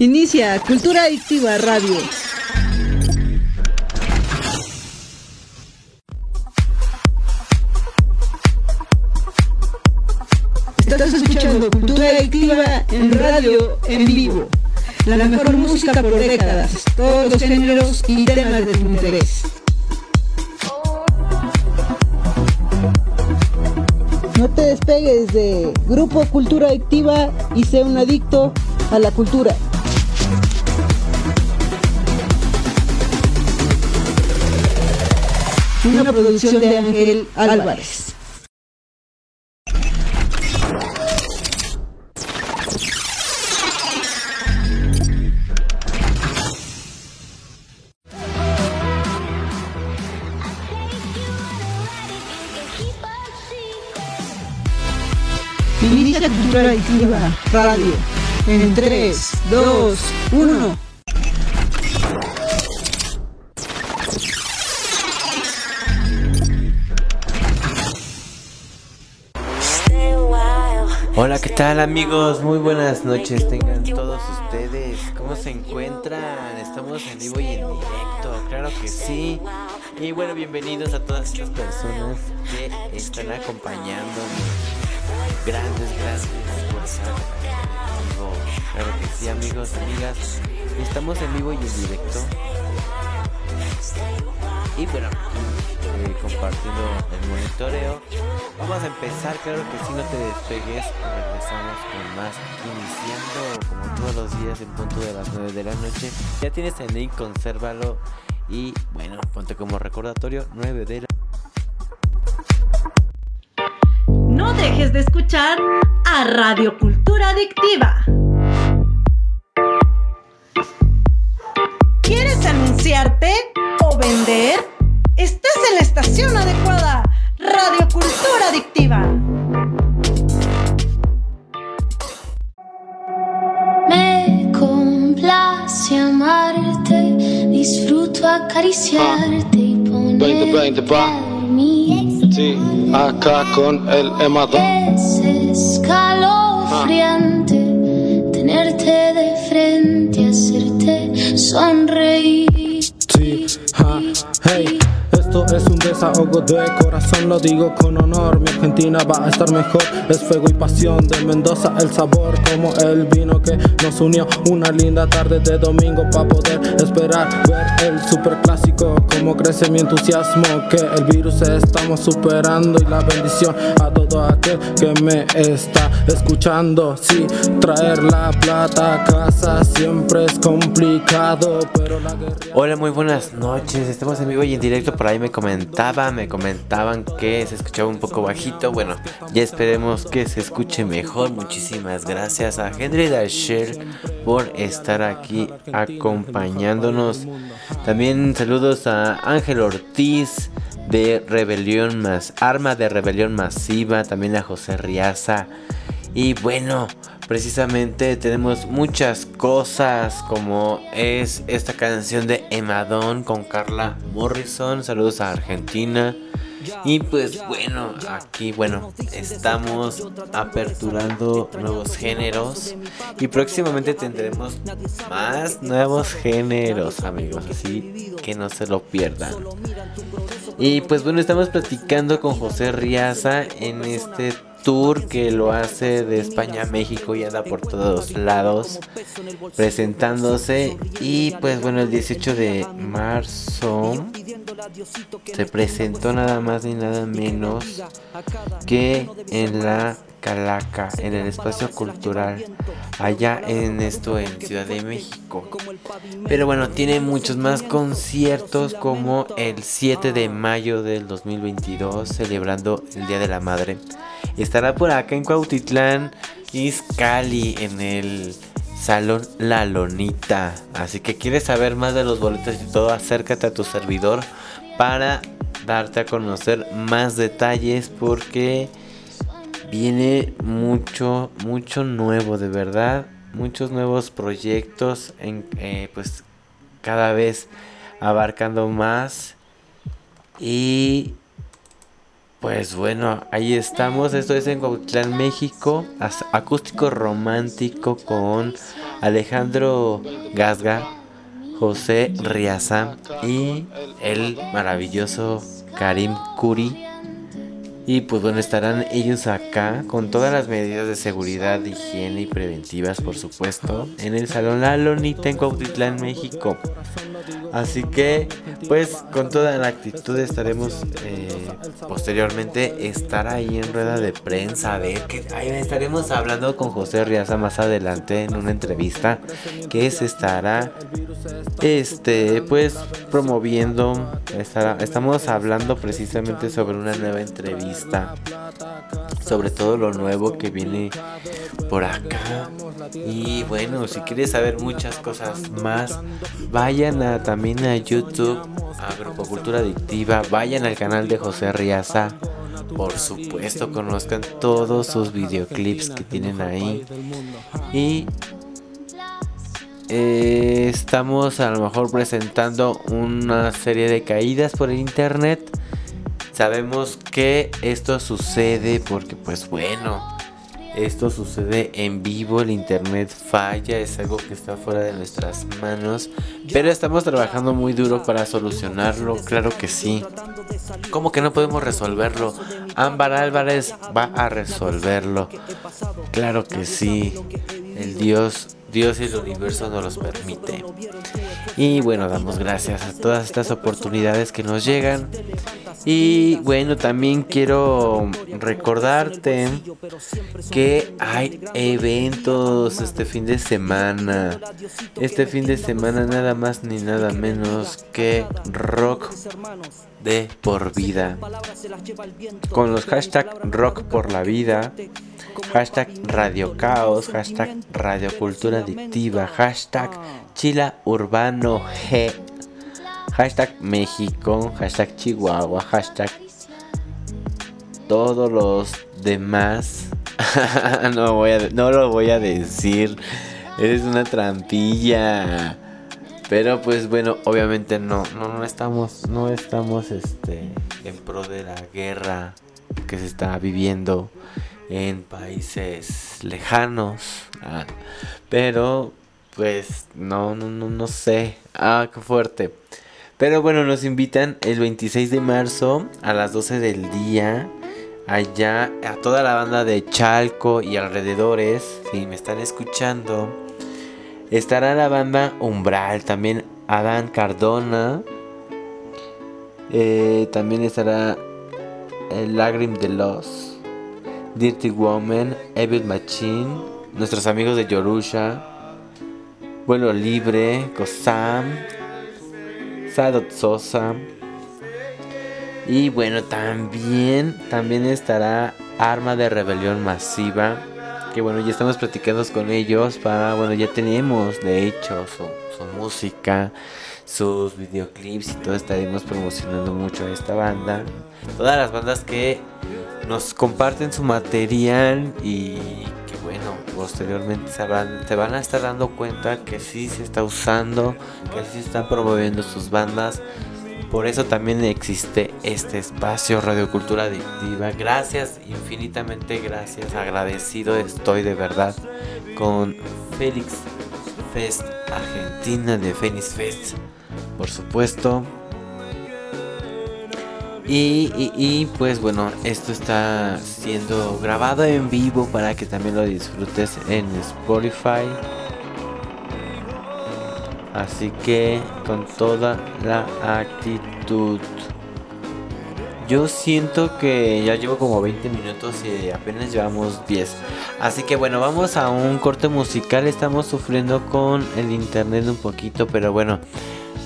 Inicia Cultura Adictiva Radio. Estás escuchando Cultura Adictiva en radio en vivo. La mejor música por décadas, todos los géneros y temas de tu interés. Despegues de Grupo Cultura Adictiva y sé un adicto a la cultura. Una producción de Ángel Álvarez. Cultura Adictiva Radio. En 3, 2, 1. Hola, ¿qué tal amigos? Muy buenas noches tengan todos ustedes. ¿Cómo se encuentran? Estamos en vivo y en directo, claro que sí. Y bueno, bienvenidos a todas estas personas que están acompañándonos. Grandes, grandes por estar vivo. Claro que sí, amigos, amigas. Estamos en vivo y en directo. Y bueno, eh, compartiendo el monitoreo. Vamos a empezar, claro que si no te despegues, regresamos con más, iniciando como todos los días en punto de las 9 de la noche. Ya tienes el link, consérvalo y bueno, ponte como recordatorio 9 de la escuchar a Radio Cultura Adictiva. ¿Quieres anunciarte o vender? Estás en la estación adecuada. Radio Cultura Adictiva. Me complace amarte, disfruto acariciarte y 20, 20, pa. mi Sí, acá con el emadón. Es escalofriante tenerte de frente, hacerte sonreír. Es un desahogo de corazón, lo digo con honor. Mi Argentina va a estar mejor. Es fuego y pasión de Mendoza, el sabor como el vino que nos unió. Una linda tarde de domingo para poder esperar ver el superclásico. Como crece mi entusiasmo, que el virus estamos superando. Y la bendición a todo aquel que me está escuchando. Sí, traer la plata a casa siempre es complicado, pero la guerra. Hola, muy buenas noches. Estamos en vivo y en directo. Por ahí me comentaba, me comentaban que se escuchaba un poco bajito. Bueno, ya esperemos que se escuche mejor. Muchísimas gracias a Henry Dasher por estar aquí acompañándonos. También saludos a Ángel Ortiz de Rebelión Más Arma de Rebelión Masiva. También a José Riaza. Y bueno, precisamente tenemos muchas cosas como es esta canción de Emadón con Carla Morrison. Saludos a Argentina. Y pues bueno, aquí bueno, estamos aperturando nuevos géneros y próximamente tendremos más nuevos géneros, amigos, así que no se lo pierdan. Y pues bueno, estamos platicando con José Riaza en este tour que lo hace de España a México y anda por todos lados presentándose. Y pues bueno el 18 de marzo se presentó nada más ni nada menos que en la Calaca, en el espacio cultural, allá en esto en Ciudad de México. Pero bueno, tiene muchos más conciertos como el 7 de mayo del 2022, celebrando el Día de la Madre. Estará por acá en Cuautitlán, Izcalli, en el Salón La Lonita. Así que quieres saber más de los boletos y todo, acércate a tu servidor para darte a conocer más detalles porque viene mucho, mucho nuevo, de verdad. Muchos nuevos proyectos, en, eh, pues cada vez abarcando más. Y Pues bueno, ahí estamos. Esto es en Cuauhtlán, México. Acústico romántico con Alejandro Gasga, José Riaza y el maravilloso Karim Kuri. Y pues bueno, estarán ellos acá con todas las medidas de seguridad, higiene y preventivas, por supuesto, en el Salón La Lonita en México. Así que, pues, con toda la actitud estaremos eh, posteriormente estar ahí en rueda de prensa. A ver, que ahí estaremos hablando con José Riaza más adelante en una entrevista que se estará, este, pues, promoviendo. estamos hablando precisamente sobre una nueva entrevista, sobre todo lo nuevo que viene por acá. Y bueno, si quieres saber muchas cosas más, vayan a, también a YouTube, a Grupo Cultura Adictiva, vayan al canal de José Riaza. Por supuesto, conozcan todos sus videoclips que tienen ahí. Y eh, estamos a lo mejor presentando una serie de caídas por el internet. Sabemos que esto sucede porque pues bueno, esto sucede en vivo, el internet falla, es algo que está fuera de nuestras manos, pero estamos trabajando muy duro para solucionarlo, claro que sí. ¿Cómo que no podemos resolverlo? Ámbar Álvarez va a resolverlo. Claro que sí. El Dios, Dios y el universo nos los permite. Y bueno, damos gracias a todas estas oportunidades que nos llegan. Y bueno, también quiero recordarte que hay eventos este fin de semana. Este fin de semana nada más ni nada menos que rock de por vida. Con los hashtag rock por la vida, hashtag radio caos, hashtag radio cultura adictiva, hashtag chila urbano g hashtag México, hashtag Chihuahua, hashtag todos los demás. no, voy a, no lo voy a decir. Eres una trampilla. Pero pues bueno, obviamente no, no, no estamos, no estamos este, en pro de la guerra que se está viviendo en países lejanos. Ah, pero pues no, no, no, no sé. Ah, qué fuerte. Pero bueno, nos invitan el 26 de marzo a las 12 del día. Allá a toda la banda de Chalco y alrededores. Si me están escuchando. Estará la banda Umbral. También Adán Cardona. Eh, también estará el Lagrim de Los. Dirty Woman. Evil Machine. Nuestros amigos de Yorusha. Vuelo Libre. Kosam. Sadot Sosa. Y bueno, también, también estará Arma de Rebelión Masiva. Que bueno, ya estamos platicando con ellos para, bueno, ya tenemos de hecho su, su música, sus videoclips y todo. Estaremos promocionando mucho a esta banda. Todas las bandas que nos comparten su material y posteriormente se van, a estar dando cuenta que sí se está usando, que sí se están promoviendo sus bandas. Por eso también existe este espacio Radio Cultura Adictiva. Gracias, infinitamente gracias. Agradecido estoy de verdad con Félix Fest Argentina de Phoenix Fest. Por supuesto, y, pues bueno, esto está siendo grabado en vivo para que también lo disfrutes en Spotify. Así que con toda la actitud. Yo siento que ya llevo como 20 minutos y apenas llevamos 10. Así que bueno, vamos a un corte musical. Estamos sufriendo con el internet un poquito, pero bueno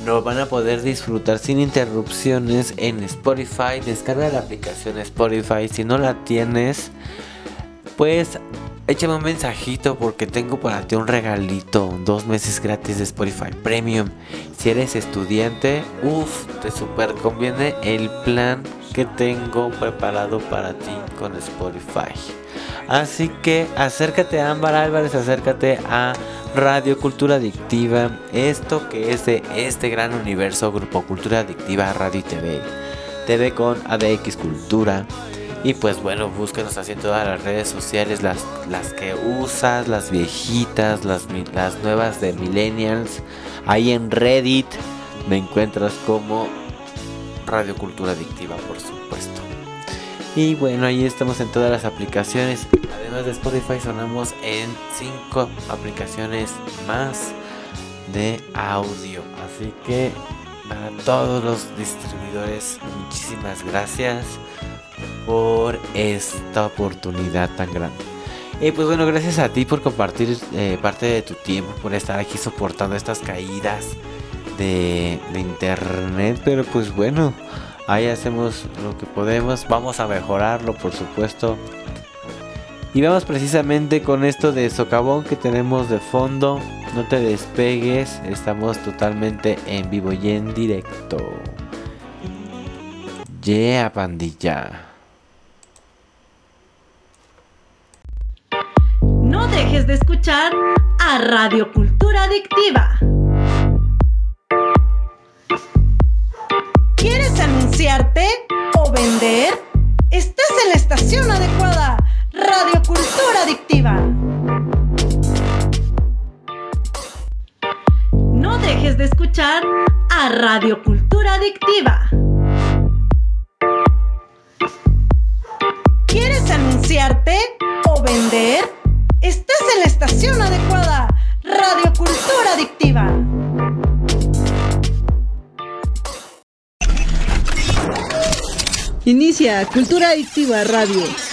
lo van a poder disfrutar sin interrupciones en Spotify. Descarga la aplicación Spotify. Si no la tienes, pues échame un mensajito porque tengo para ti un regalito. Dos meses gratis de Spotify Premium. Si eres estudiante, uff, te super conviene el plan que tengo preparado para ti con Spotify. Así que acércate a Ámbar Álvarez, acércate a Radio Cultura Adictiva, esto que es de este gran universo Grupo Cultura Adictiva Radio y TV. TV con ADX Cultura. Y pues bueno, búsquenos así en todas las redes sociales, las, las que usas, las viejitas, las, las nuevas de Millennials. Ahí en Reddit me encuentras como Radio Cultura Adictiva, por supuesto. Y bueno, ahí estamos en todas las aplicaciones. Además de Spotify, sonamos en 5 aplicaciones más de audio. Así que para todos los distribuidores, muchísimas gracias por esta oportunidad tan grande. Y pues bueno, gracias a ti por compartir eh, parte de tu tiempo, por estar aquí soportando estas caídas de, de internet. Pero pues bueno, ahí hacemos lo que podemos. Vamos a mejorarlo, por supuesto. Y vamos precisamente con esto de socavón que tenemos de fondo. No te despegues, estamos totalmente en vivo y en directo. Yeah, pandilla. Dejes de escuchar a Radio Cultura Adictiva. ¿Quieres anunciarte o vender? Estás en la estación adecuada. Radio Cultura Adictiva. No dejes de escuchar a Radio Cultura Adictiva. Cultura Adictiva Radio.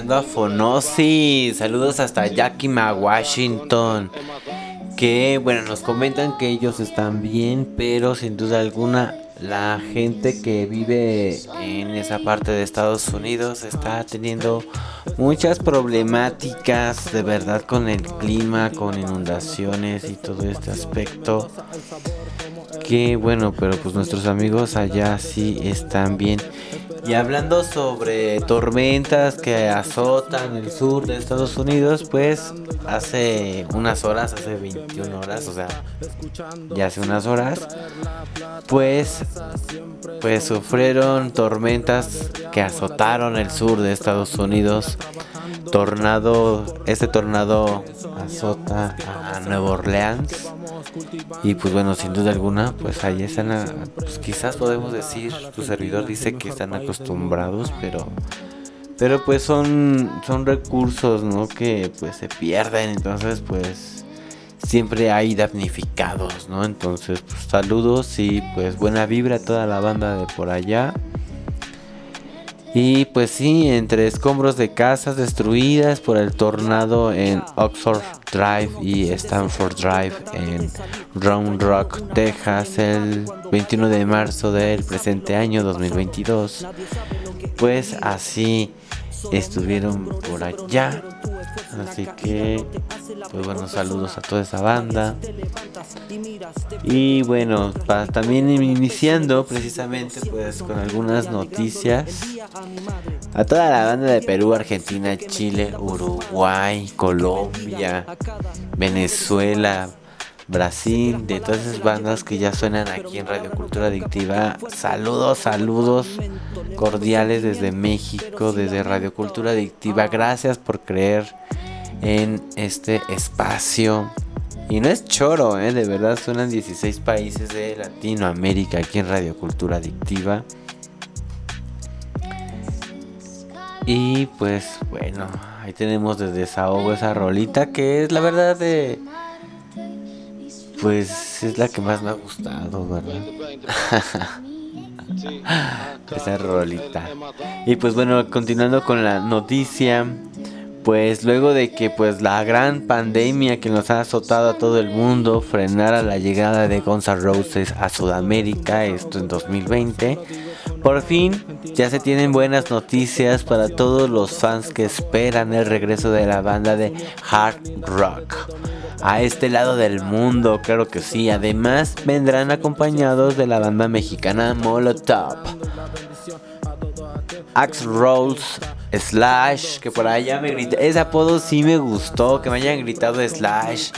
Escuchando a Fonosi. Saludos hasta Yakima, Washington. Que bueno, nos comentan que ellos están bien, pero sin duda alguna la gente que vive en esa parte de Estados Unidos está teniendo muchas problemáticas de verdad con el clima, con inundaciones y todo este aspecto. Que bueno, pero pues nuestros amigos allá sí están bien. Y hablando sobre tormentas que azotan el sur de Estados Unidos, pues hace unas horas, hace 21 horas, o sea, ya hace unas horas, pues pues sufrieron tormentas que azotaron el sur de Estados Unidos. Tornado, este tornado azota a Nueva Orleans. Y pues bueno, sin duda alguna, pues ahí están, a- pues quizás podemos decir, tu servidor dice que están acostumbrados, pero pero pues son son recursos, ¿no? Que pues se pierden, entonces pues siempre hay damnificados, ¿no? Entonces, pues, saludos y pues buena vibra a toda la banda de por allá. Y pues sí, entre escombros de casas destruidas por el tornado en Oxford Drive y Stanford Drive en Round Rock, Texas, el 21 de marzo del presente año 2022. Pues así estuvieron por allá. Así que, pues bueno, saludos a toda esa banda. Y bueno, pa- también iniciando precisamente pues con algunas noticias. A toda la banda de Perú, Argentina, Chile, Uruguay, Colombia, Venezuela, Brasil, de todas esas bandas que ya suenan aquí en Radio Cultura Adictiva. Saludos, saludos cordiales desde México, desde Radio Cultura Adictiva. Gracias por creer en este espacio. Y no es choro, ¿eh? de verdad suenan 16 países de Latinoamérica aquí en Radio Cultura Adictiva. Y pues bueno, ahí tenemos de desahogo esa rolita que es la verdad de... Pues es la que más me ha gustado, ¿verdad? esa rolita. Y pues bueno, continuando con la noticia, pues luego de que pues la gran pandemia que nos ha azotado a todo el mundo frenara la llegada de Guns N' Roses a Sudamérica, esto en 2020, por fin ya se tienen buenas noticias para todos los fans que esperan el regreso de la banda de hard rock. A este lado del mundo, claro que sí. Además, vendrán acompañados de la banda mexicana Molotov. Axe Rolls Slash, que por allá me grita. Ese apodo sí me gustó, que me hayan gritado Slash.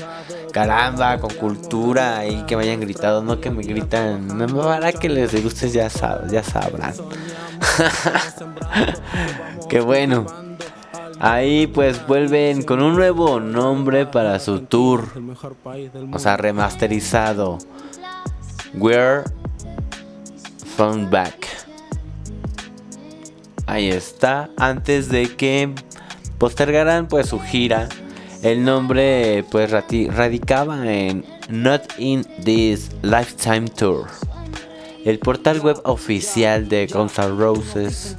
Caramba, con cultura y que me hayan gritado, no que me gritan. No para que les guste, ya, sab- ya sabrán. Qué bueno. Ahí pues vuelven con un nuevo nombre para su tour. O sea, remasterizado. We're Found Back. Ahí está. Antes de que postergaran pues su gira. El nombre pues radicaba en Not in This Lifetime Tour. El portal web oficial de Guns N' Roses.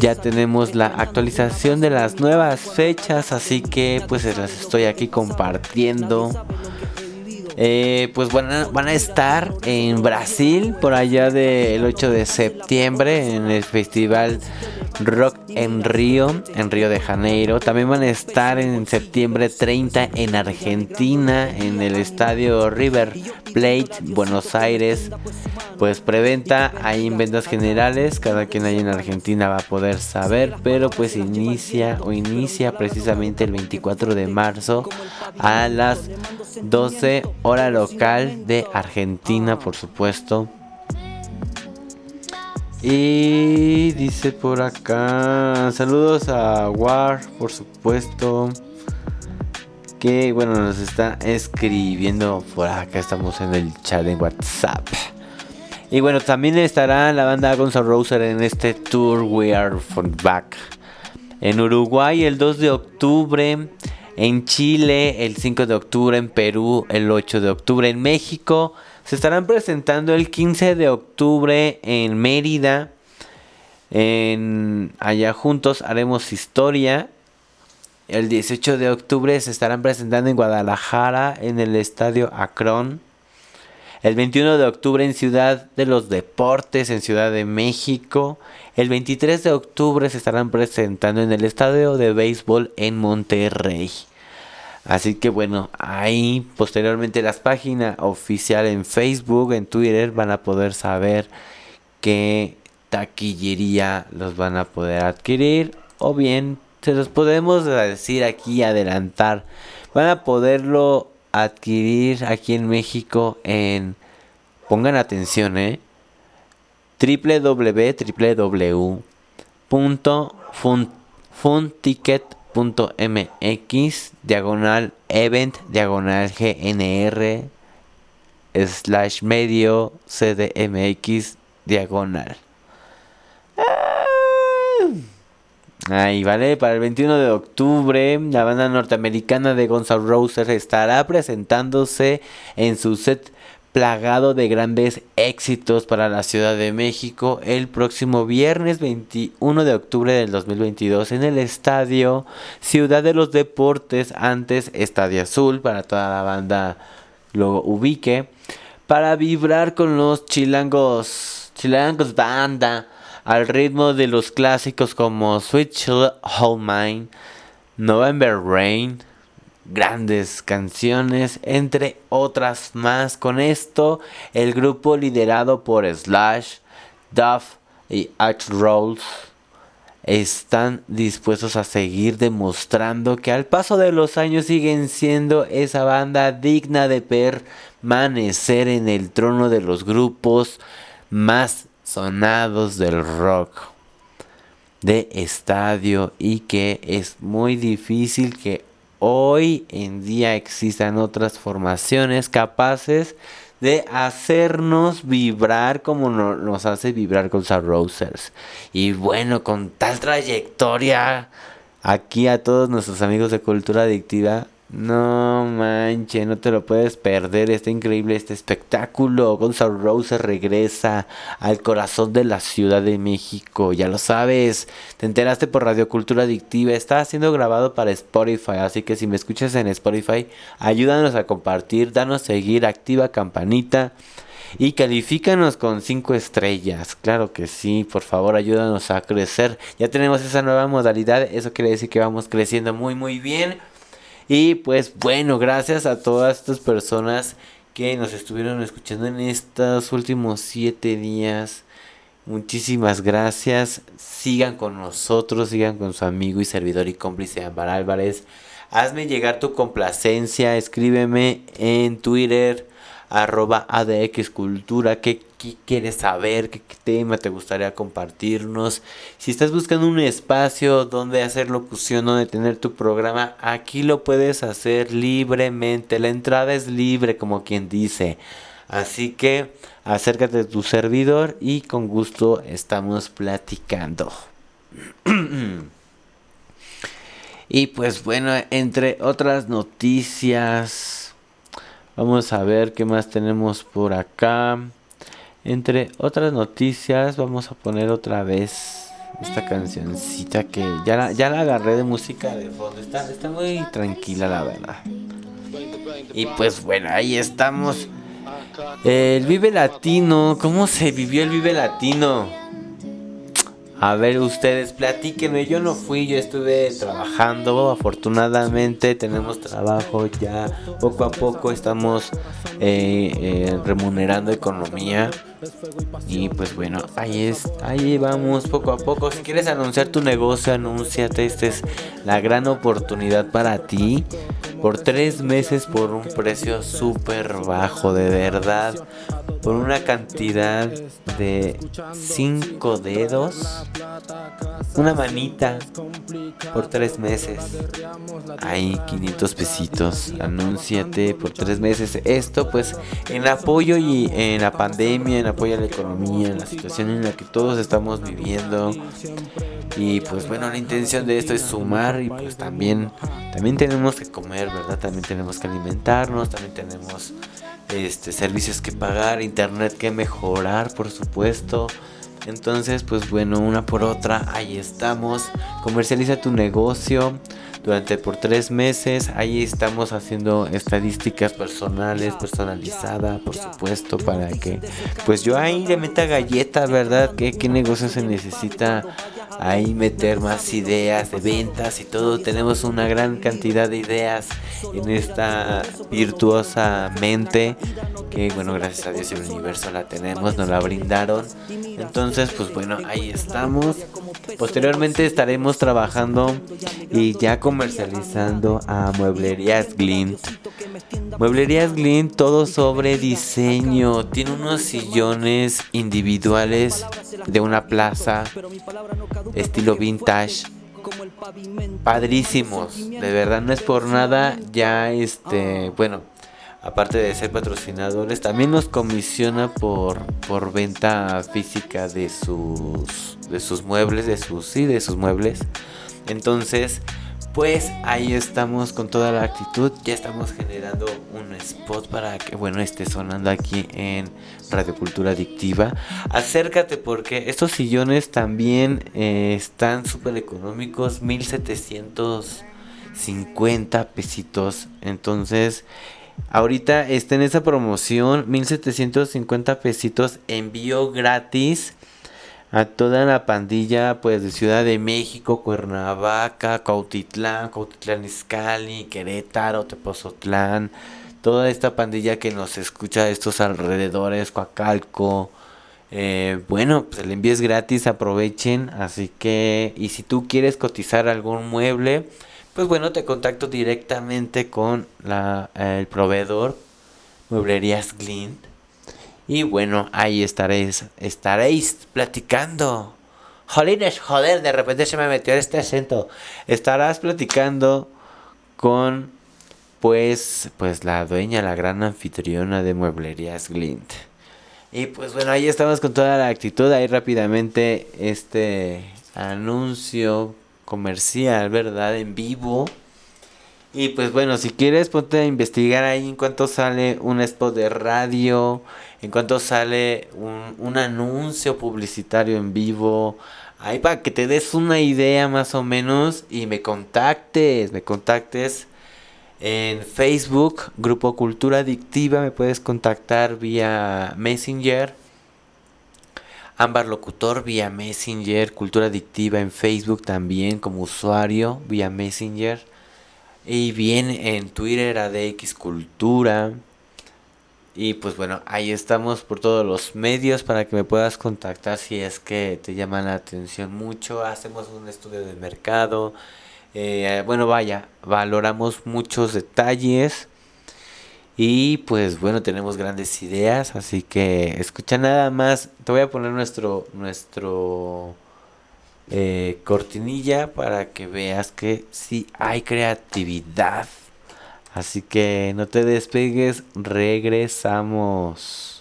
Ya tenemos la actualización de las nuevas fechas, así que pues las estoy aquí compartiendo. Eh, pues van a, van a estar en Brasil por allá del 8 de septiembre en el festival Rock en Río, en Río de Janeiro. También van a estar en septiembre 30 en Argentina, en el estadio River Plate, Buenos Aires. Pues preventa ahí en ventas generales, cada quien ahí en Argentina va a poder saber, pero pues inicia o inicia precisamente el 24 de marzo a las 12 hora local de Argentina, por supuesto. Y dice por acá, saludos a War, por supuesto. Que bueno, nos está escribiendo por acá. Estamos en el chat en WhatsApp. Y bueno, también estará la banda Guns N' Roses en este tour We Are For Back. En Uruguay el 2 de octubre. En Chile el 5 de octubre. En Perú el 8 de octubre. En México se estarán presentando el 15 de octubre en Mérida. En allá juntos haremos historia. El 18 de octubre se estarán presentando en Guadalajara en el estadio Akron. El 21 de octubre en Ciudad de los Deportes, en Ciudad de México. El 23 de octubre se estarán presentando en el Estadio de Béisbol en Monterrey. Así que bueno, ahí posteriormente las páginas oficiales en Facebook, en Twitter van a poder saber qué taquillería los van a poder adquirir. O bien, se los podemos decir aquí, adelantar. Van a poderlo adquirir aquí en México en pongan atención eh www.funticket.mx diagonal event diagonal gnr slash medio cdmx diagonal Ahí, ¿vale? Para el 21 de octubre, la banda norteamericana de Gonzalo Roses estará presentándose en su set plagado de grandes éxitos para la Ciudad de México el próximo viernes 21 de octubre del 2022 en el estadio Ciudad de los Deportes, antes Estadio Azul, para toda la banda lo ubique, para vibrar con los chilangos, chilangos banda al ritmo de los clásicos como Sweet Child Home Mine, November Rain, grandes canciones, entre otras más. Con esto, el grupo liderado por Slash, Duff y Arch Rolls están dispuestos a seguir demostrando que al paso de los años siguen siendo esa banda digna de permanecer en el trono de los grupos más sonados del rock de estadio y que es muy difícil que hoy en día existan otras formaciones capaces de hacernos vibrar como nos hace vibrar con Rosers. Y bueno, con tal trayectoria, aquí a todos nuestros amigos de Cultura Adictiva, no manche, no te lo puedes perder. Está increíble este espectáculo. Gonzalo Rose regresa al corazón de la Ciudad de México. Ya lo sabes. Te enteraste por Radio Cultura Adictiva. Está siendo grabado para Spotify. Así que si me escuchas en Spotify, ayúdanos a compartir, danos seguir, activa campanita. Y califícanos con 5 estrellas. Claro que sí, por favor, ayúdanos a crecer. Ya tenemos esa nueva modalidad. Eso quiere decir que vamos creciendo muy, muy bien. Y pues bueno, gracias a todas estas personas que nos estuvieron escuchando en estos últimos siete días. Muchísimas gracias. Sigan con nosotros, sigan con su amigo y servidor y cómplice Ambar Álvarez. Hazme llegar tu complacencia, escríbeme en Twitter arroba ADX Cultura, quieres saber, ¿Qué, tema te gustaría compartirnos. Si estás buscando un espacio donde hacer locución, donde tener tu programa, aquí lo puedes hacer libremente. La entrada es libre, como quien dice. Así que acércate a tu servidor y con gusto estamos platicando. y pues bueno, entre otras noticias Vamos a ver qué más tenemos por acá. Entre otras noticias, vamos a poner otra vez esta cancioncita que ya la, ya la agarré de música de fondo. Está, muy tranquila, la verdad. Y pues bueno, ahí estamos. El Vive Latino. ¿Cómo se vivió el Vive Latino? A ver, ustedes, platíquenme. Yo no fui, yo estuve trabajando. Afortunadamente tenemos trabajo ya. Poco a poco estamos eh, eh, remunerando economía. Y pues bueno, ahí es, ahí vamos poco a poco. Si quieres anunciar tu negocio, anúnciate. Esta es la gran oportunidad para ti. Por tres meses por un precio súper bajo, de verdad. Por una cantidad de cinco dedos. Una manita por tres meses. Ahí 500 pesitos. Anúnciate por tres meses. Esto pues en apoyo y en la pandemia, apoyo a la economía, la situación en la que todos estamos viviendo. Y pues bueno, la intención de esto es sumar y pues también también tenemos que comer, ¿verdad? También tenemos que alimentarnos, también tenemos este servicios que pagar, internet que mejorar, por supuesto. Entonces, pues bueno, una por otra, ahí estamos. Comercializa tu negocio durante por tres meses. Ahí estamos haciendo estadísticas personales, personalizadas, por supuesto, para que pues yo ahí le meta galletas, ¿verdad? ¿Qué, qué negocio se necesita ahí meter más ideas de ventas y todo. Tenemos una gran cantidad de ideas en esta virtuosa mente que bueno, gracias a Dios el universo la tenemos, nos la brindaron. Entonces, pues bueno, ahí estamos. Posteriormente estaremos trabajando y ya comercializando a Mueblerías Glint. Mueblerías Glint, todo sobre diseño. Tiene unos sillones individuales de una plaza estilo vintage padrísimos de verdad no es por nada ya este bueno aparte de ser patrocinadores también nos comisiona por por venta física de sus de sus muebles de sus sí de sus muebles entonces pues ahí estamos con toda la actitud. Ya estamos generando un spot para que, bueno, esté sonando aquí en Radio Cultura Adictiva. Acércate porque estos sillones también eh, están súper económicos. 1750 pesitos. Entonces, ahorita está en esa promoción. 1750 pesitos. Envío gratis a toda la pandilla pues de Ciudad de México, Cuernavaca, Cautitlán, Cautitlán Izcalli, Querétaro, Tepozotlán, toda esta pandilla que nos escucha de estos alrededores, Coacalco. Eh, bueno, pues el envío es gratis, aprovechen. Así que, y si tú quieres cotizar algún mueble, pues bueno, te contacto directamente con la, el proveedor, Mueblerías Glint y bueno, ahí estaréis, estaréis platicando. Jolines, joder, de repente se me metió este acento. Estarás platicando con, pues, pues la dueña, la gran anfitriona de Mueblerías Glint. Y pues bueno, ahí estamos con toda la actitud. Ahí rápidamente este anuncio comercial, ¿verdad? En vivo. Y pues bueno, si quieres ponte a investigar ahí en cuanto sale un spot de radio, en cuanto sale un, anuncio publicitario en vivo. Ahí para que te des una idea más o menos y me contactes, me contactes en Facebook, Grupo Cultura Adictiva, me puedes contactar vía Messenger. Ámbar Locutor vía Messenger, Cultura Adictiva en Facebook también como usuario vía Messenger. Y bien en Twitter ADX Cultura. Y pues bueno, ahí estamos por todos los medios para que me puedas contactar si es que te llama la atención mucho. Hacemos un estudio de mercado. Eh, bueno, vaya, valoramos muchos detalles. Y pues bueno, tenemos grandes ideas. Así que escucha nada más. Te voy a poner nuestro, nuestro eh, cortinilla para que veas que sí hay creatividad. Así que no te despegues, regresamos.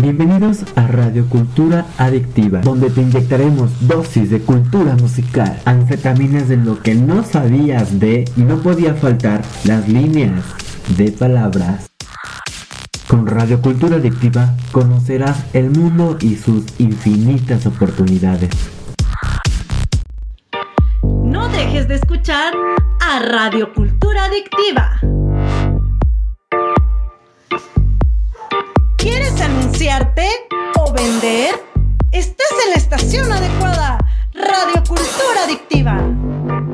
Bienvenidos a Radio Cultura Adictiva, donde te inyectaremos dosis de cultura musical, anfetaminas de lo que no sabías de y no podía faltar las líneas de palabras. Con Radio Cultura Adictiva conocerás el mundo y sus infinitas oportunidades dejes de escuchar a Radio Cultura Adictiva. ¿Quieres anunciarte o vender? Estás en la estación adecuada. Radio Cultura Adictiva.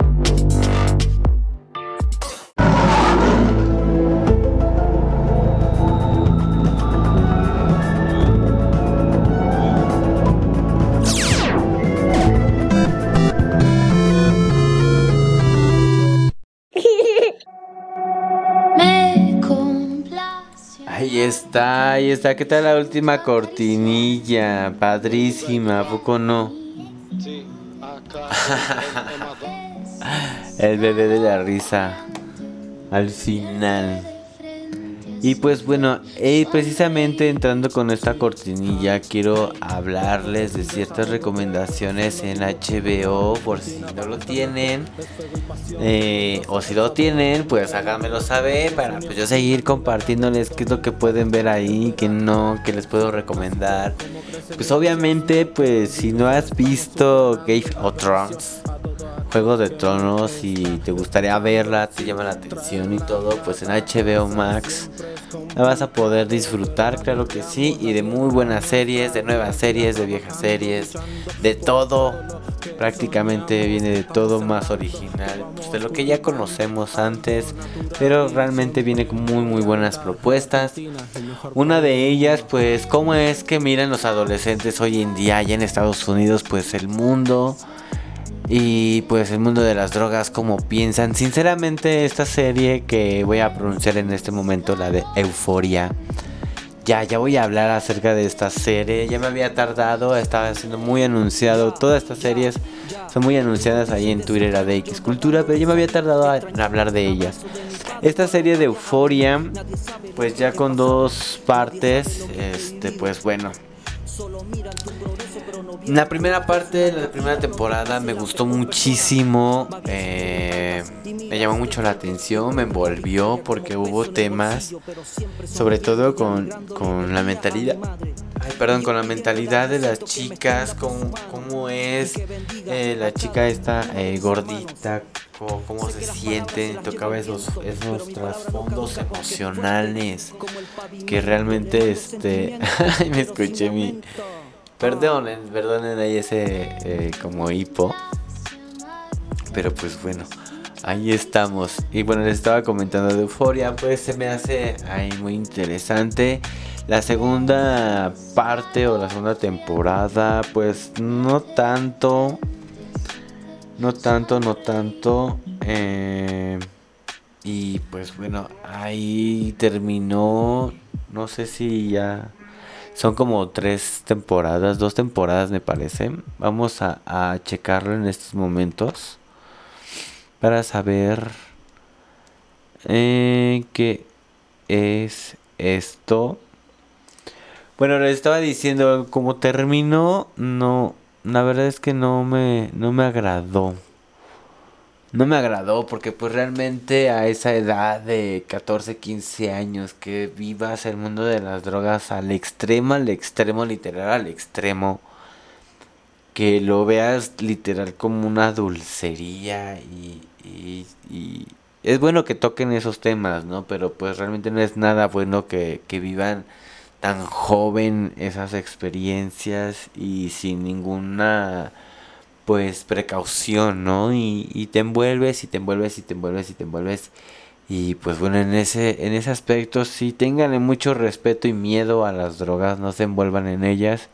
Está, ahí está. ¿Qué tal la última cortinilla? Padrísima, ¿a poco no? El bebé de la risa. Al final. Y pues bueno, eh, precisamente entrando con esta cortinilla quiero hablarles de ciertas recomendaciones en HBO por si no lo tienen. Eh, o si lo tienen, pues háganmelo saber para pues yo seguir compartiéndoles qué es lo que pueden ver ahí, que no, que les puedo recomendar. Pues obviamente, pues si no has visto Game of Thrones, De Tronos y te gustaría verla, te llama la atención y todo, pues en HBO Max la vas a poder disfrutar, claro que sí, y de muy buenas series, de nuevas series, de viejas series, de todo, prácticamente viene de todo más original, pues de lo que ya conocemos antes, pero realmente viene con muy muy buenas propuestas. Una de ellas, pues, cómo es que miran los adolescentes hoy en día allá en Estados Unidos, pues el mundo y pues el mundo de las drogas como piensan. Sinceramente esta serie que voy a pronunciar en este momento, la de Euforia, ya, ya voy a hablar acerca de esta serie. Ya me había tardado, estaba siendo muy anunciado. Todas estas series son muy anunciadas ahí en Twitter de X Cultura, pero ya me había tardado en hablar de ellas. Esta serie de Euforia, pues ya con dos partes, este, pues bueno, la primera parte de la primera temporada me gustó muchísimo. Eh, me llamó mucho la atención, me envolvió porque hubo temas, sobre todo con, la mentalidad. perdón, con la mentalidad de las chicas, cómo, cómo es eh, la chica esta eh, gordita, cómo, se siente, tocaba esos, esos trasfondos emocionales que realmente este me escuché mi perdonen, perdonen ahí ese eh, como hipo. Pero pues bueno, ahí estamos. Y bueno, les estaba comentando de Euforia, pues se me hace ahí muy interesante. La segunda parte o la segunda temporada, pues no tanto. No tanto, no tanto. Eh, y pues bueno, ahí terminó. No sé si ya son como tres temporadas, dos temporadas me parece. Vamos a, checarlo en estos momentos para saber eh, qué es esto. Bueno, les estaba diciendo, como terminó, no, la verdad es que no me, no me agradó no me agradó porque pues realmente a esa edad de 14, 15 años que vivas el mundo de las drogas al extremo, al extremo, literal, al extremo, que lo veas literal como una dulcería y, y, es bueno que toquen esos temas, ¿no? Pero pues realmente no es nada bueno que, vivan tan joven esas experiencias y sin ninguna pues precaución, ¿no? Y, te envuelves y te envuelves y te envuelves y te envuelves. Y pues bueno, en ese, en ese aspecto sí tengan mucho respeto y miedo a las drogas, no se envuelvan en ellas.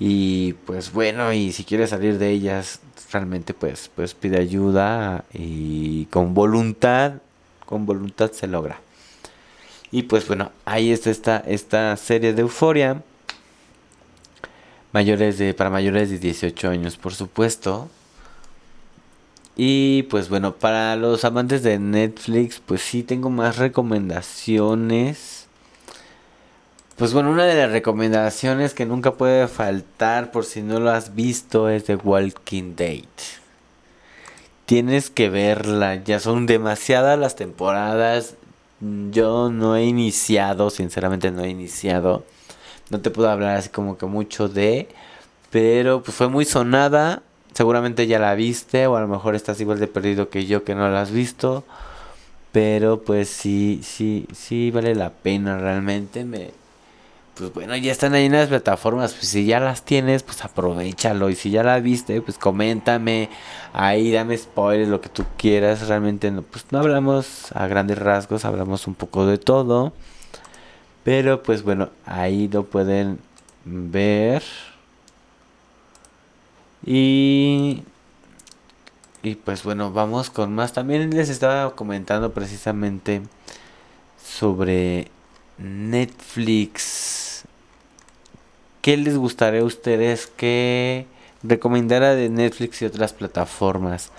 Y pues bueno, y si quieres salir de ellas, realmente pues, pues pide ayuda y con voluntad, con voluntad se logra. Y pues bueno, ahí está esta, esta serie de Euforia mayores de para mayores de 18 años, por supuesto. Y pues bueno, para los amantes de Netflix, pues sí tengo más recomendaciones. Pues bueno, una de las recomendaciones que nunca puede faltar por si no lo has visto es The Walking Dead. Tienes que verla, ya son demasiadas las temporadas. Yo no he iniciado, sinceramente no he iniciado no te puedo hablar así como que mucho de, pero pues fue muy sonada, seguramente ya la viste o a lo mejor estás igual de perdido que yo que no la has visto, pero pues sí, sí, sí vale la pena realmente, me pues bueno, ya están ahí en las plataformas, pues si ya las tienes, pues aprovechalo y si ya la viste, pues coméntame, ahí dame spoilers, lo que tú quieras, realmente no, pues no hablamos a grandes rasgos, hablamos un poco de todo. Pero pues bueno, ahí lo pueden ver. Y, y pues bueno, vamos con más. También les estaba comentando precisamente sobre Netflix. ¿Qué les gustaría a ustedes que recomendara de Netflix y otras plataformas?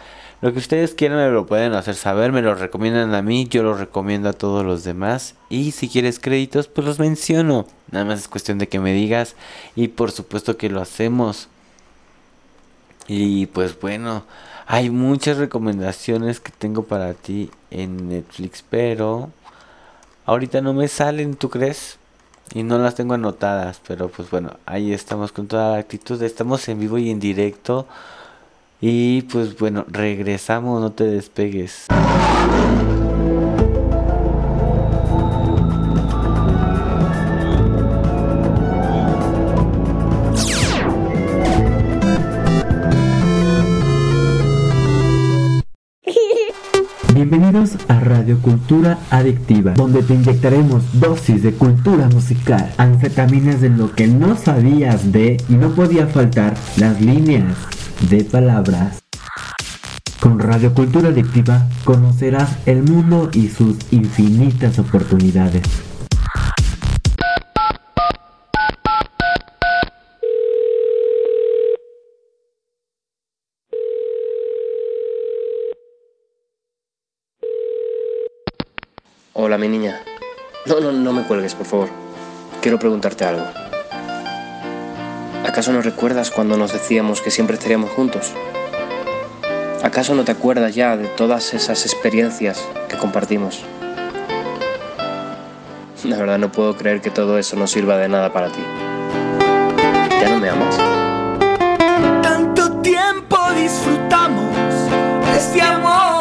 Lo que ustedes quieran me lo pueden hacer saber, me lo recomiendan a mí, yo lo recomiendo a todos los demás. Y si quieres créditos, pues los menciono. Nada más es cuestión de que me digas y por supuesto que lo hacemos. Y pues bueno, hay muchas recomendaciones que tengo para ti en Netflix, pero ahorita no me salen, ¿tú crees? Y no las tengo anotadas, pero pues bueno, ahí estamos con toda la actitud, estamos en vivo y en directo. Y pues bueno, regresamos, no te despegues. Bienvenidos a Radio Cultura Adictiva, donde te inyectaremos dosis de cultura musical, anfetaminas de lo que no sabías de y no podía faltar las líneas de palabras. Con Radio Cultura Adictiva conocerás el mundo y sus infinitas oportunidades. Hola, mi niña. No, no, no me cuelgues, por favor. Quiero preguntarte algo. ¿Acaso no recuerdas cuando nos decíamos que siempre estaríamos juntos? ¿Acaso no te acuerdas ya de todas esas experiencias que compartimos? La verdad no puedo creer que todo eso no sirva de nada para ti. ¿Ya no me amas? Tanto tiempo disfrutamos este amor,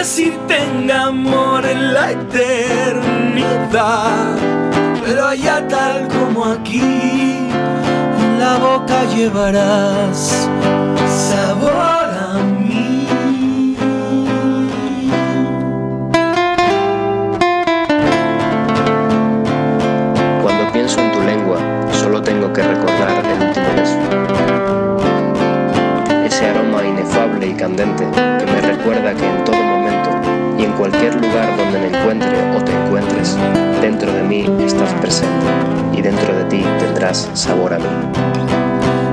Si tenga amor en la eternidad, pero allá tal como aquí, en la boca llevarás sabor a mí. Cuando pienso en tu lengua, solo tengo que recordar el último beso. Ese aroma inefable y candente que me recuerda que en todo momento cualquier lugar donde me encuentre o te encuentres, dentro de mí estás presente y dentro de ti tendrás sabor a mí.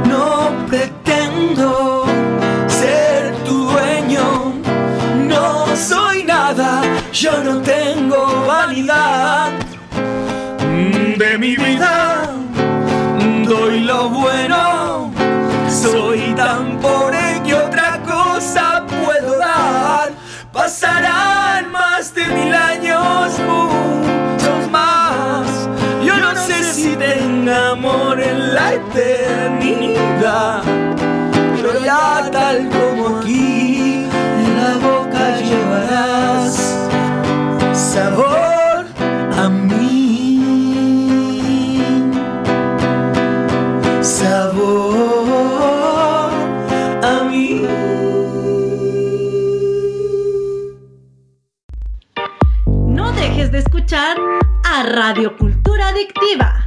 No pretendo ser tu dueño, no soy nada, yo no tengo vanidad de mi vida. Doy lo bueno, soy tan eternidad, pero tal como aquí, en la boca llevarás sabor a mí. Sabor a mí. No dejes de escuchar a Radio Cultura Adictiva.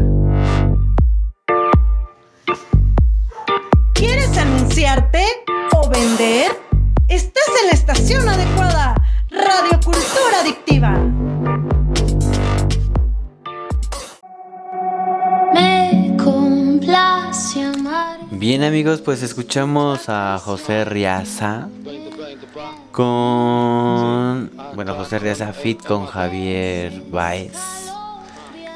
Bien amigos, pues escuchamos a José Riaza con... Bueno, José Riaza Fit con Javier Baez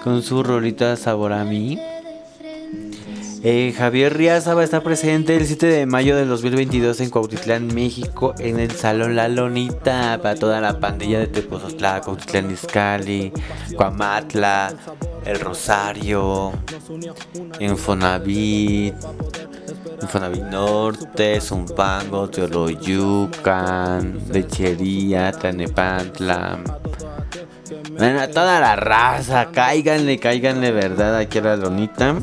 con su rolita Sabor a mí. Eh, Javier Riaza va a estar presente el 7 de mayo del 2022 en Cuautitlán, México, en el Salón La Lonita, para toda la pandilla de Tepoztlán, Cuautitlán Izcalli, Cuamatla, El Rosario, Infonavit, Infonavit Norte, Zumpango, Teoloyucan, Lechería, Tlanepantla. Bueno, toda la raza, cáiganle, cáiganle, verdad, aquí a la lonita.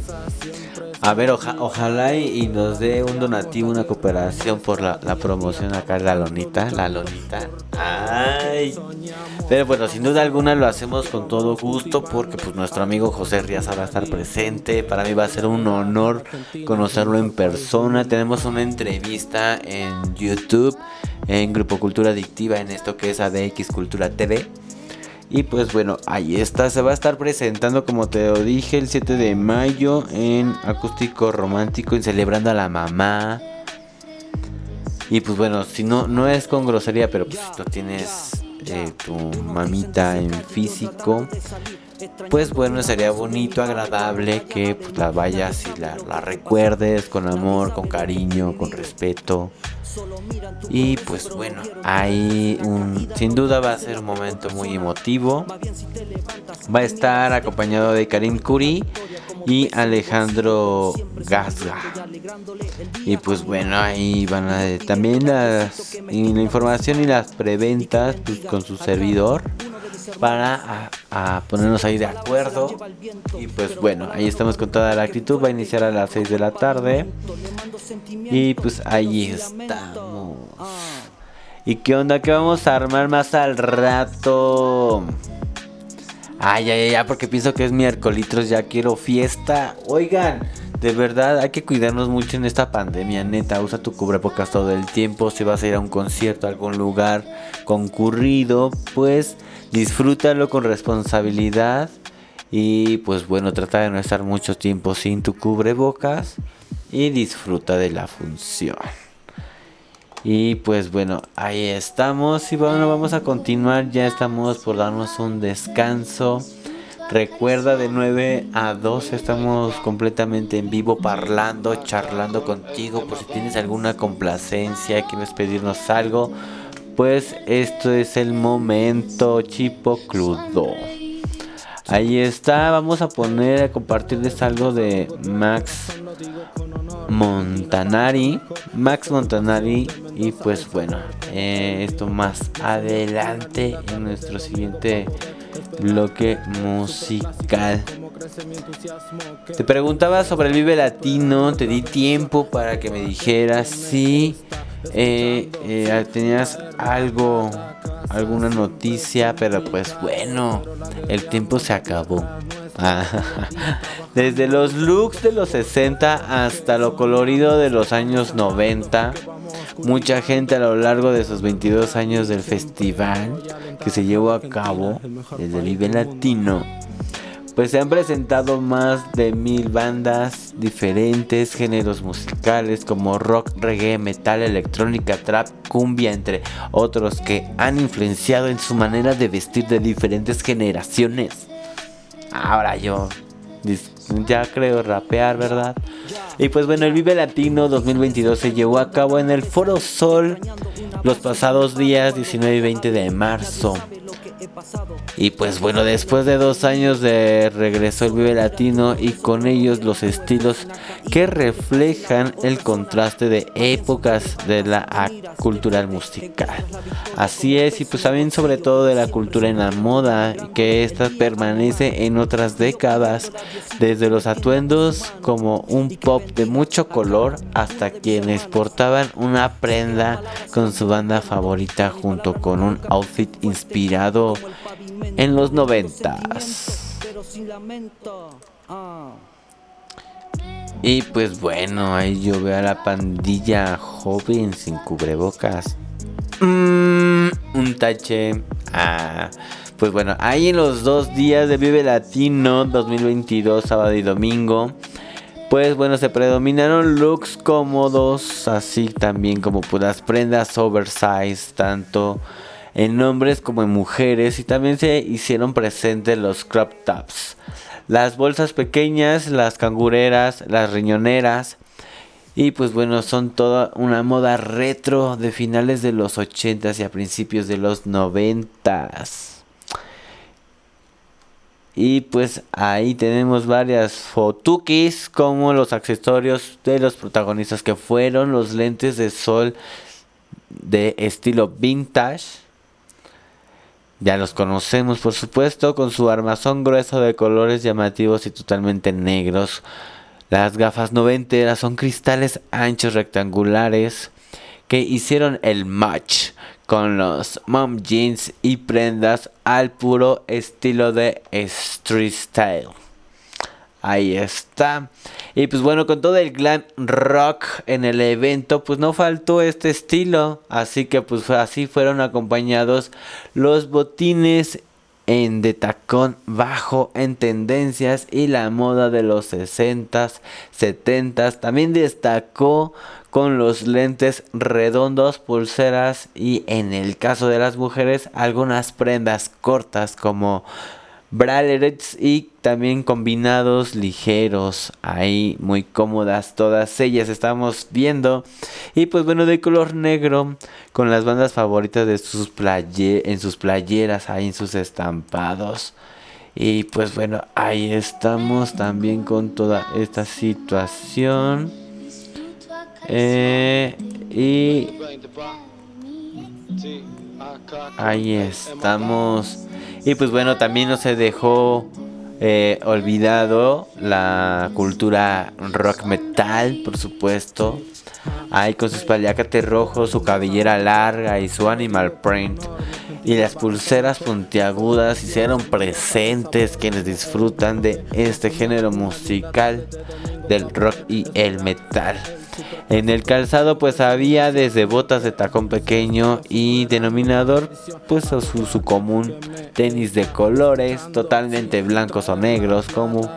A ver, ojalá y, nos dé un donativo, una cooperación por la, promoción acá la lonita, la lonita. Ay. Pero bueno, sin duda alguna lo hacemos con todo gusto porque pues nuestro amigo José Riaza va a estar presente. Para mí va a ser un honor conocerlo en persona. Tenemos una entrevista en YouTube, en Grupo Cultura Adictiva, en esto que es ADX Cultura TV. Y pues bueno, ahí está, se va a estar presentando como te lo dije el 7 de mayo en acústico romántico en celebrando a la mamá. Y pues bueno, si no, no es con grosería, pero pues si tú tienes eh, tu mamita en físico, pues bueno, sería bonito, agradable que pues, la vayas y la, la recuerdes con amor, con cariño, con respeto. Y pues bueno, ahí un, sin duda va a ser un momento muy emotivo. Va a estar acompañado de Karim Kuri y Alejandro Gasga. Y pues bueno, ahí van a también las, la información y las preventas pues, con su servidor para a, ponernos ahí de acuerdo. Y pues bueno, ahí estamos con toda la actitud. Va a iniciar a las 6 de la tarde. Y pues ahí estamos. ¿Y qué onda? ¿Qué vamos a armar más al rato? Ay, ay, ay, porque pienso que es miércoles, ya quiero fiesta. Oigan, de verdad hay que cuidarnos mucho en esta pandemia, neta. Usa tu cubrebocas todo el tiempo. Si vas a ir a un concierto, a algún lugar concurrido, pues disfrútalo con responsabilidad. Y pues bueno, trata de no estar mucho tiempo sin tu cubrebocas y disfruta de la función. Y pues bueno, ahí estamos y bueno, vamos a continuar, ya estamos por darnos un descanso. Recuerda de 9 a 12 estamos completamente en vivo parlando, charlando contigo por si tienes alguna complacencia, quieres pedirnos algo, pues esto es el momento chipocludo. Ahí está, vamos a poner a compartirles algo de Max Montanari. Max Montanari. Y pues bueno, eh, esto más adelante en nuestro siguiente bloque musical. Te preguntaba sobre el Vive Latino, te di tiempo para que me dijeras si eh, eh, tenías algo alguna noticia, pero pues bueno, el tiempo se acabó. Desde los looks de los 60 hasta lo colorido de los años 90, mucha gente a lo largo de esos 22 años del festival que se llevó a cabo desde el nivel latino pues se han presentado más de mil bandas, diferentes géneros musicales como rock, reggae, metal, electrónica, trap, cumbia, entre otros que han influenciado en su manera de vestir de diferentes generaciones. Ahora yo ya creo rapear, ¿verdad? Y pues bueno, el Vive Latino 2022 se llevó a cabo en el Foro Sol los pasados días 19 y 20 de marzo. Y pues bueno, después de dos años de regreso el Vive Latino y con ellos los estilos que reflejan el contraste de épocas de la cultura musical. Así es, y pues también sobre todo de la cultura en la moda, que esta permanece en otras décadas, desde los atuendos como un pop de mucho color hasta quienes portaban una prenda con su banda favorita junto con un outfit inspirado en los noventas. Y pues bueno, ahí yo veo a la pandilla joven sin cubrebocas. Mm, un tache. Ah, pues bueno, ahí en los dos días de Vive Latino 2022, sábado y domingo, Pues bueno, se predominaron looks cómodos, así también como las prendas oversize, tanto en hombres como en mujeres, y también se hicieron presentes los crop tops. Las bolsas pequeñas, las cangureras, las riñoneras, y pues bueno, son toda una moda retro de finales de los 80s y a principios de los 90s. Y pues ahí tenemos varias fotukis como los accesorios de los protagonistas que fueron los lentes de sol de estilo vintage. Ya los conocemos por supuesto con su armazón grueso de colores llamativos y totalmente negros. Las gafas noventeras son cristales anchos rectangulares que hicieron el match con los mom jeans y prendas al puro estilo de street style. Ahí está. Y pues bueno, con todo el glam rock en el evento, pues no faltó este estilo. Así que pues así fueron acompañados los botines en de tacón bajo en tendencias y la moda de los 60s, 70s. También destacó con los lentes redondos, pulseras y en el caso de las mujeres algunas prendas cortas como bralets y también combinados ligeros ahí muy cómodas todas ellas estamos viendo. Y pues bueno de color negro con las bandas favoritas de sus en sus playeras ahí en sus estampados. Y pues bueno ahí estamos también con toda esta situación. Eh, y ahí estamos. Y pues bueno, también no se dejó eh, olvidado la cultura rock metal, por supuesto. Ahí con sus paliacates rojos, su cabellera larga y su animal print. Y las pulseras puntiagudas hicieron presentes quienes disfrutan de este género musical del rock y el metal. En el calzado pues había desde botas de tacón pequeño y denominador pues su, su común tenis de colores totalmente blancos o negros como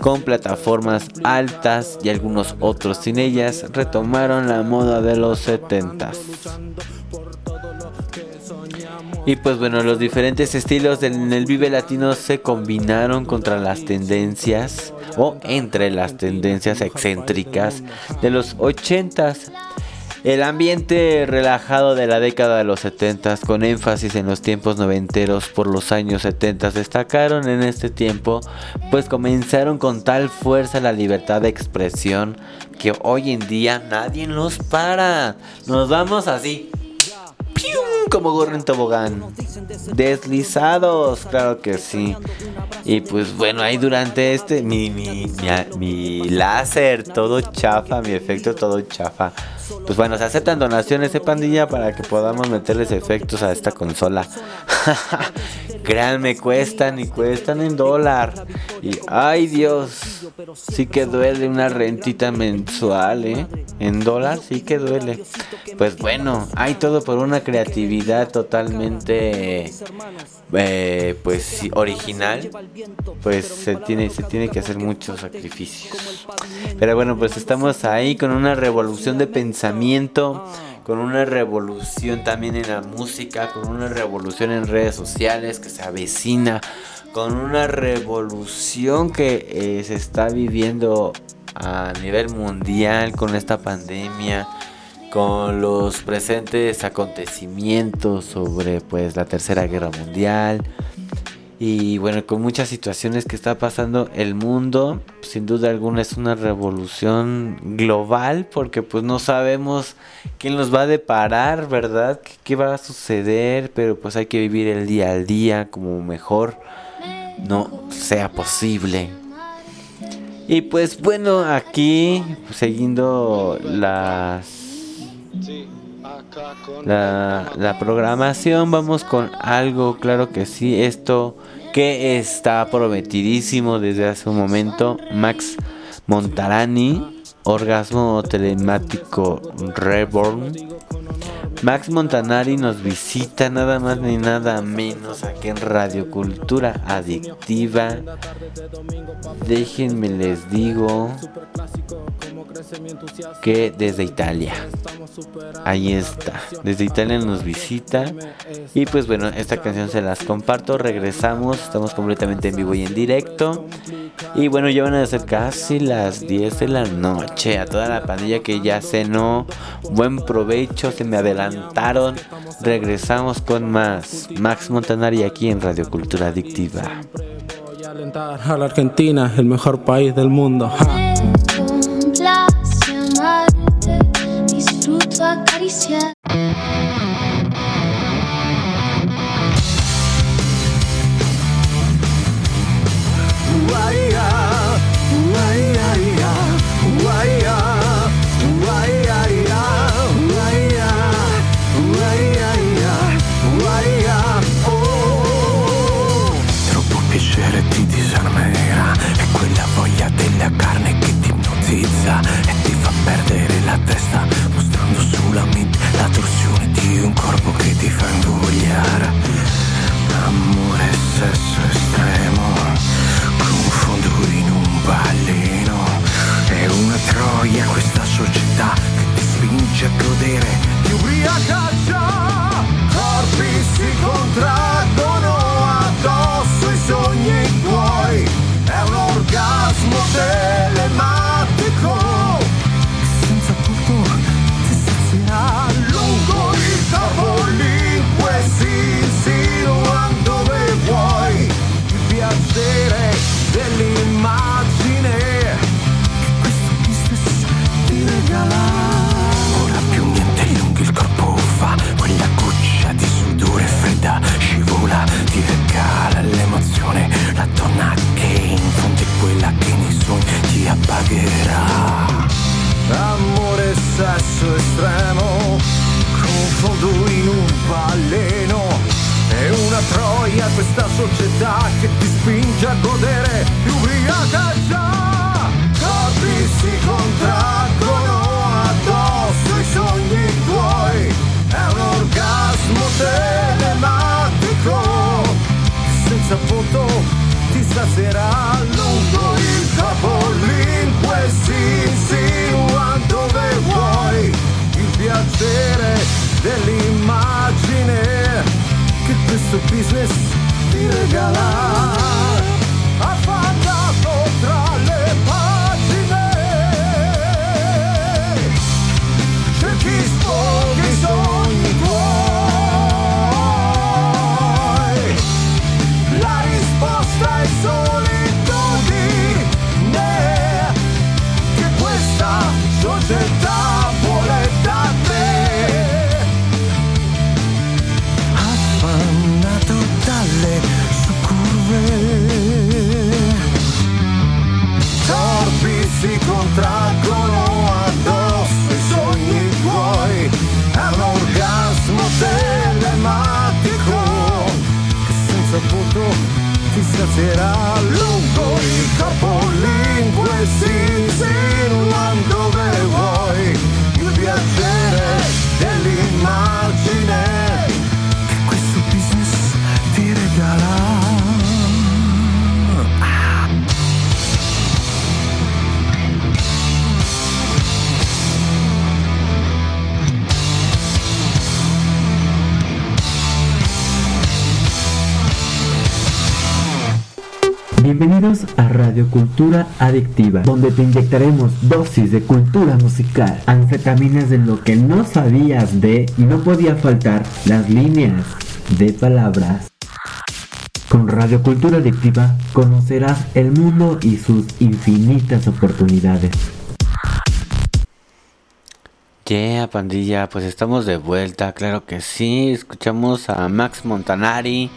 con plataformas altas y algunos otros. Sin ellas retomaron la moda de los 70 y pues bueno, los diferentes estilos en el Vive Latino se combinaron contra las tendencias o entre las tendencias excéntricas de los 80s. El ambiente relajado de la década de los 70 con énfasis en los tiempos noventeros por los años 70 destacaron en este tiempo, pues comenzaron con tal fuerza la libertad de expresión que hoy en día nadie nos para. Nos vamos así como gorro en tobogán. Deslizados, claro que sí. Y pues bueno, ahí durante este, mi, mi, mi, láser todo chafa, mi efecto todo chafa. Pues bueno, se aceptan donaciones de pandilla para que podamos meterles efectos a esta consola. Créanme, cuestan y cuestan en dólar. Y ay Dios, sí que duele una rentita mensual, ¿eh? En dólar sí que duele. Pues bueno, hay todo por una creatividad totalmente, eh, pues original. Pues se tiene, se tiene que hacer muchos sacrificios. Pero bueno, pues estamos ahí con una revolución de pensamiento con una revolución también en la música, con una revolución en redes sociales que se avecina, con una revolución que eh, se está viviendo a nivel mundial con esta pandemia, con los presentes acontecimientos sobre pues la tercera guerra mundial y bueno con muchas situaciones que está pasando el mundo sin duda alguna es una revolución global porque pues no sabemos quién nos va a deparar verdad ¿Qué, va a suceder pero pues hay que vivir el día al día como mejor no sea posible. Y pues bueno aquí siguiendo las la, la programación vamos con algo claro que sí esto que está prometidísimo desde hace un momento Max Montarani Orgasmo Telemático Reborn Max Montanari nos visita nada más ni nada menos aquí en Radio Cultura Adictiva. Déjenme les digo que desde Italia. Ahí está. Desde Italia nos visita. Y pues bueno, esta canción se las comparto. Regresamos. Estamos completamente en vivo y en directo. Y bueno, ya van a ser casi las 10 de la noche. A toda la pandilla que ya cenó. Buen provecho. Se me adelantaron. Regresamos con más. Max Montanari aquí en Radio Cultura Adictiva. Voy a alentar a la Argentina, el mejor país del mundo. Ja. Disfruto acariciar. business, be the gala. Bienvenidos a Radio Cultura Adictiva, donde te inyectaremos dosis de cultura musical, anfetaminas de lo que no sabías de y no podía faltar las líneas de palabras. Con Radio Cultura Adictiva conocerás el mundo y sus infinitas oportunidades. Yeah, pandilla, pues estamos de vuelta, claro que sí. Escuchamos a Max Montanari,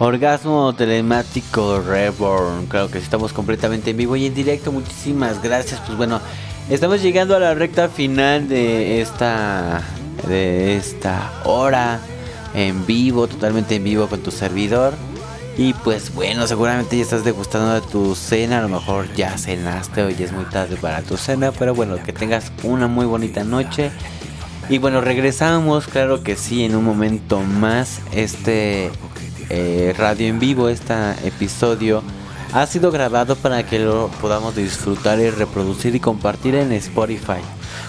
Orgasmo Telemático Reborn. Claro que estamos completamente en vivo y en directo. Muchísimas gracias. Pues bueno, estamos llegando a la recta final de esta de esta hora en vivo, totalmente en vivo con tu servidor. Y pues bueno, seguramente ya estás degustando de tu cena, a lo mejor ya cenaste o ya es muy tarde para tu cena, pero bueno, que tengas una muy bonita noche. Y bueno, regresamos, claro que sí, en un momento más. Este eh, radio en vivo, este episodio ha sido grabado para que lo podamos disfrutar y reproducir y compartir en Spotify.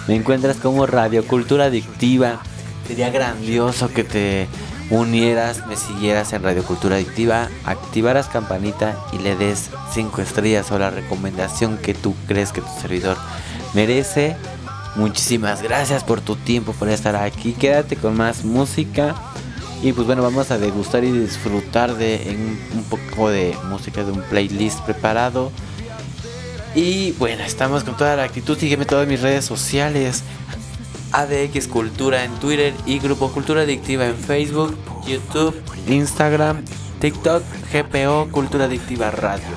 Me encuentras como Radio Cultura Adictiva. Sería grandioso que te unieras, me siguieras en Radio Cultura Adictiva, activaras campanita y le des 5 estrellas o la recomendación que tú crees que tu servidor merece. Muchísimas gracias por tu tiempo, por estar aquí. Quédate con más música. Y pues bueno, vamos a degustar y disfrutar de un poco de música de un playlist preparado. Y bueno, estamos con toda la actitud. Sígueme todas mis redes sociales. ADX Cultura en Twitter y Grupo Cultura Adictiva en Facebook, YouTube, Instagram, TikTok, GPO Cultura Adictiva Radio.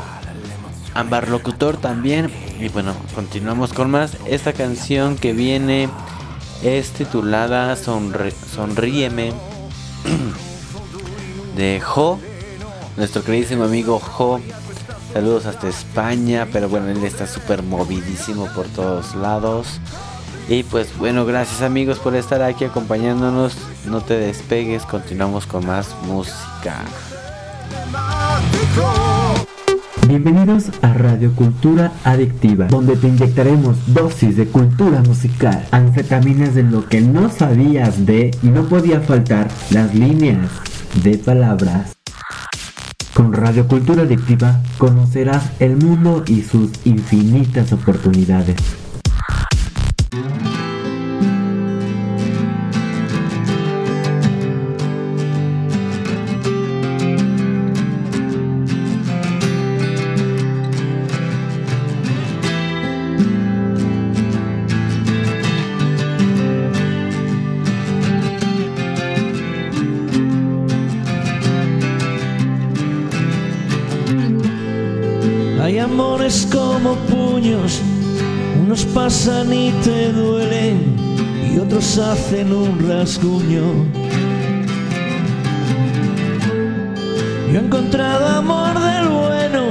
Ambar Locutor también. Y bueno, continuamos con más. Esta canción que viene es titulada Sonríeme de Jo, nuestro queridísimo amigo Jo. Saludos hasta España, pero bueno, él está súper movidísimo por todos lados. Y pues bueno, gracias amigos por estar aquí acompañándonos. No te despegues, continuamos con más música. Bienvenidos a Radio Cultura Adictiva, donde te inyectaremos dosis de cultura musical, anfetaminas de lo que no sabías de y no podía faltar las líneas de palabras. Con Radio Cultura Adictiva conocerás el mundo y sus infinitas oportunidades. Hacen un rasguño. Yo he encontrado amor del bueno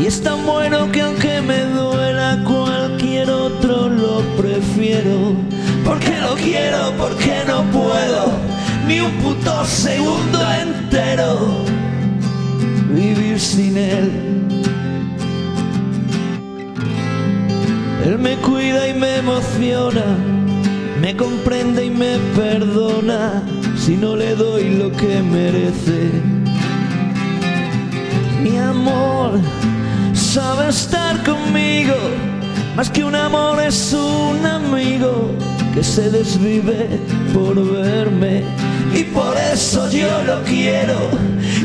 y es tan bueno que aunque me duela cualquier otro lo prefiero. Porque lo quiero, porque no puedo ni un puto segundo entero vivir sin él. Él me cuida y me emociona, me comprende y me perdona si no le doy lo que merece. Mi amor sabe estar conmigo, más que un amor es un amigo que se desvive por verme y por eso yo lo quiero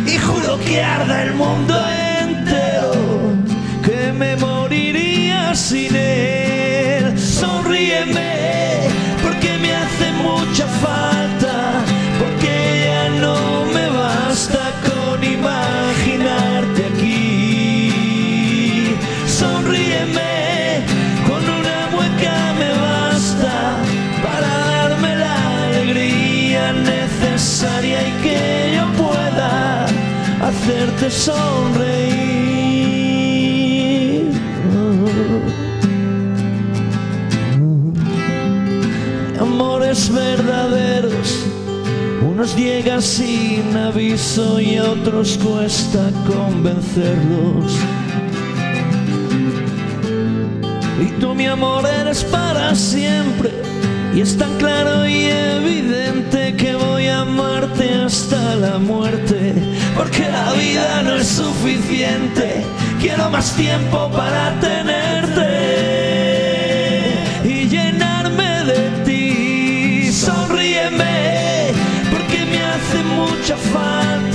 y juro que arda el mundo entero que me moriría sin él. Sonríeme, hace mucha falta, porque ya no me basta con imaginarte aquí. Sonríeme, con una mueca me basta para darme la alegría necesaria y que yo pueda hacerte sonreír. Unos llegan sin aviso y otros cuesta convencerlos. Y tú mi amor eres para siempre y es tan claro y evidente que voy a amarte hasta la muerte, porque la vida no es suficiente Quiero más tiempo para tenerte such a fun.